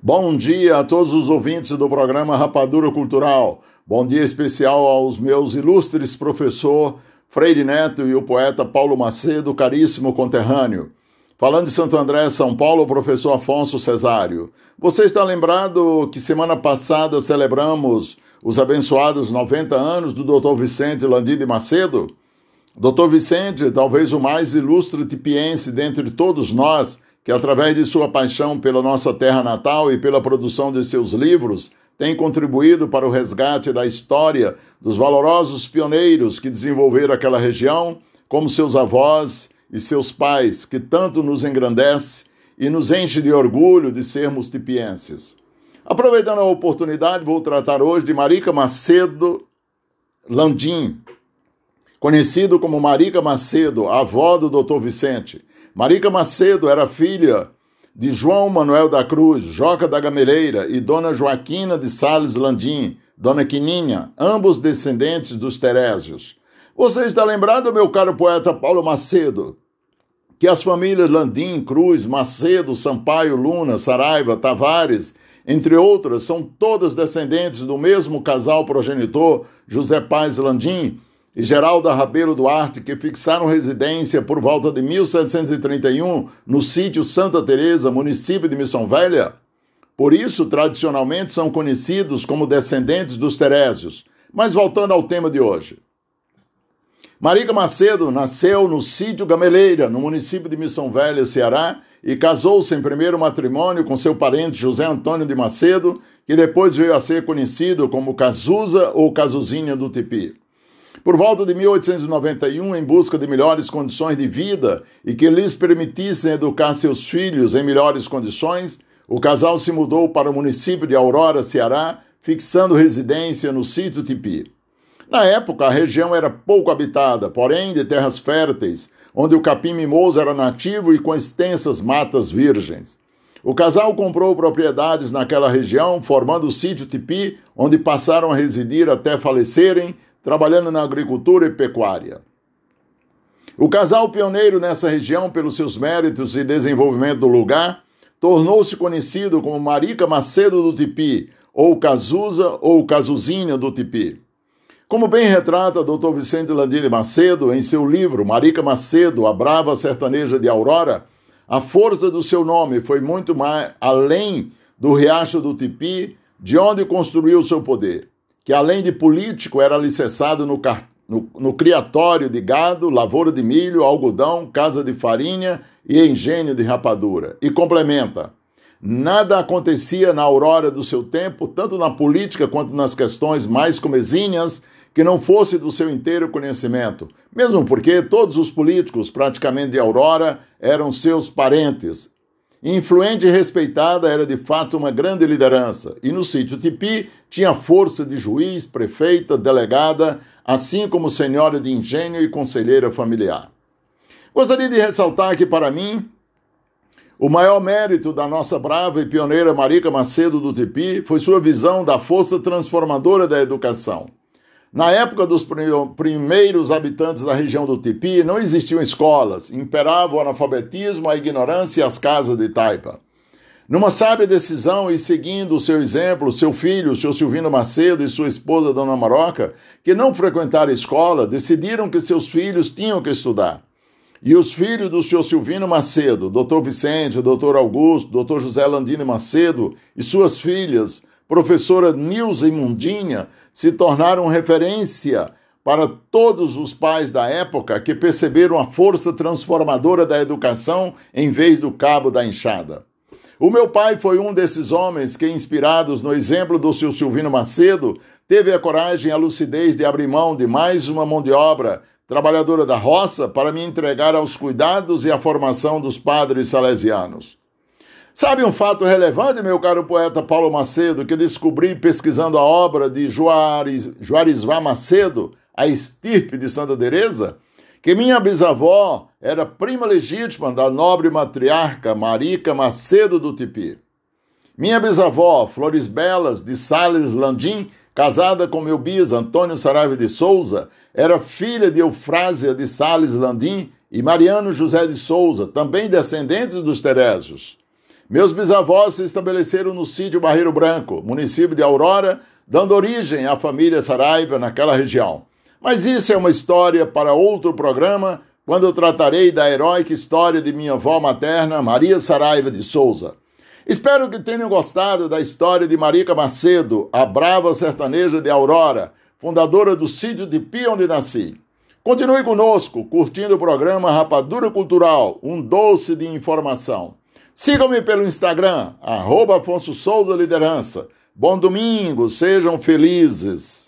Bom dia a todos os ouvintes do programa Rapadura Cultural. Bom dia especial aos meus ilustres professor Freire Neto e o poeta Paulo Macedo, caríssimo conterrâneo. Falando de Santo André, São Paulo, professor Afonso Cesário. Você está lembrado que semana passada celebramos os abençoados 90 anos do Dr. Vicente Landim de Macedo? Dr. Vicente, talvez o mais ilustre tipiense dentre todos nós, que através de sua paixão pela nossa terra natal e pela produção de seus livros, tem contribuído para o resgate da história dos valorosos pioneiros que desenvolveram aquela região, como seus avós e seus pais, que tanto nos engrandece e nos enche de orgulho de sermos tipienses. Aproveitando a oportunidade, vou tratar hoje de Marica Macedo Landim, conhecido como Marica Macedo, avó do Dr. Vicente. Marica Macedo era filha de João Manuel da Cruz, Joca da Gameleira e Dona Joaquina de Sales Landim, Dona Quininha, ambos descendentes dos Terésios. Você está lembrado, meu caro poeta Paulo Macedo, que as famílias Landim, Cruz, Macedo, Sampaio, Luna, Saraiva, Tavares, entre outras, são todas descendentes do mesmo casal progenitor, José Paz Landim, e Geralda Rabelo Duarte, que fixaram residência por volta de 1731 no sítio Santa Teresa, município de Missão Velha. Por isso, tradicionalmente, são conhecidos como descendentes dos Terésios. Mas voltando ao tema de hoje. Marica Macedo nasceu no sítio Gameleira, no município de Missão Velha, Ceará, e casou-se em primeiro matrimônio com seu parente José Antônio de Macedo, que depois veio a ser conhecido como Cazuza ou Cazuzinha do Tipi. Por volta de 1891, em busca de melhores condições de vida e que lhes permitissem educar seus filhos em melhores condições, o casal se mudou para o município de Aurora, Ceará, fixando residência no sítio Tipi. Na época, a região era pouco habitada, porém de terras férteis, onde o capim mimoso era nativo e com extensas matas virgens. O casal comprou propriedades naquela região, formando o sítio Tipi, onde passaram a residir até falecerem trabalhando na agricultura e pecuária. O casal pioneiro nessa região, pelos seus méritos e desenvolvimento do lugar, tornou-se conhecido como Marica Macedo do Tipi, ou Cazuza ou Cazuzinha do Tipi. Como bem retrata Dr. Vicente Landini Macedo em seu livro Marica Macedo, a brava sertaneja de Aurora, a força do seu nome foi muito mais além do riacho do Tipi, de onde construiu seu poder que além de político era alicerçado no, no, no criatório de gado, lavoura de milho, algodão, casa de farinha e engenho de rapadura. E complementa: nada acontecia na aurora do seu tempo, tanto na política quanto nas questões mais comezinhas, que não fosse do seu inteiro conhecimento, mesmo porque todos os políticos, praticamente de Aurora, eram seus parentes, Influente e respeitada, era de fato uma grande liderança, e no sítio Tipi tinha força de juiz, prefeita, delegada, assim como senhora de engenho e conselheira familiar. Gostaria de ressaltar que, para mim, o maior mérito da nossa brava e pioneira Marica Macedo do Tipi foi sua visão da força transformadora da educação. Na época dos primeiros habitantes da região do Tipi, não existiam escolas, imperava o analfabetismo, a ignorância e as casas de taipa. Numa sábia decisão e seguindo o seu exemplo, seu filho, seu Silvino Macedo e sua esposa, Dona Maroca, que não frequentaram escola, decidiram que seus filhos tinham que estudar. E os filhos do seu Silvino Macedo, Dr. Vicente, Dr. Augusto, Dr. José Landini Macedo e suas filhas, professora Nilza Mundinha, se tornaram referência para todos os pais da época que perceberam a força transformadora da educação em vez do cabo da enxada. O meu pai foi um desses homens que, inspirados no exemplo do seu Silvino Macedo, teve a coragem e a lucidez de abrir mão de mais uma mão de obra trabalhadora da roça para me entregar aos cuidados e à formação dos padres salesianos. Sabe um fato relevante, meu caro poeta Paulo Macedo, que descobri pesquisando a obra de Juarez, Juarizvá Macedo, A Estirpe de Santa Teresa? Que minha bisavó era prima legítima da nobre matriarca Marica Macedo do Tipi. Minha bisavó, Flores Belas, de Sales Landim, casada com meu bis Antônio Saraiva de Souza, era filha de Eufrásia de Sales Landim e Mariano José de Souza, também descendentes dos Terésios. Meus bisavós se estabeleceram no sítio Barreiro Branco, município de Aurora, dando origem à família Saraiva naquela região. Mas isso é uma história para outro programa, quando eu tratarei da heróica história de minha avó materna, Maria Saraiva de Souza. Espero que tenham gostado da história de Marica Macedo, a brava sertaneja de Aurora, fundadora do sítio de Pia onde nasci. Continue conosco, curtindo o programa Rapadura Cultural, um doce de informação. Sigam-me pelo Instagram, arroba Afonso Souza Liderança. Bom domingo, sejam felizes.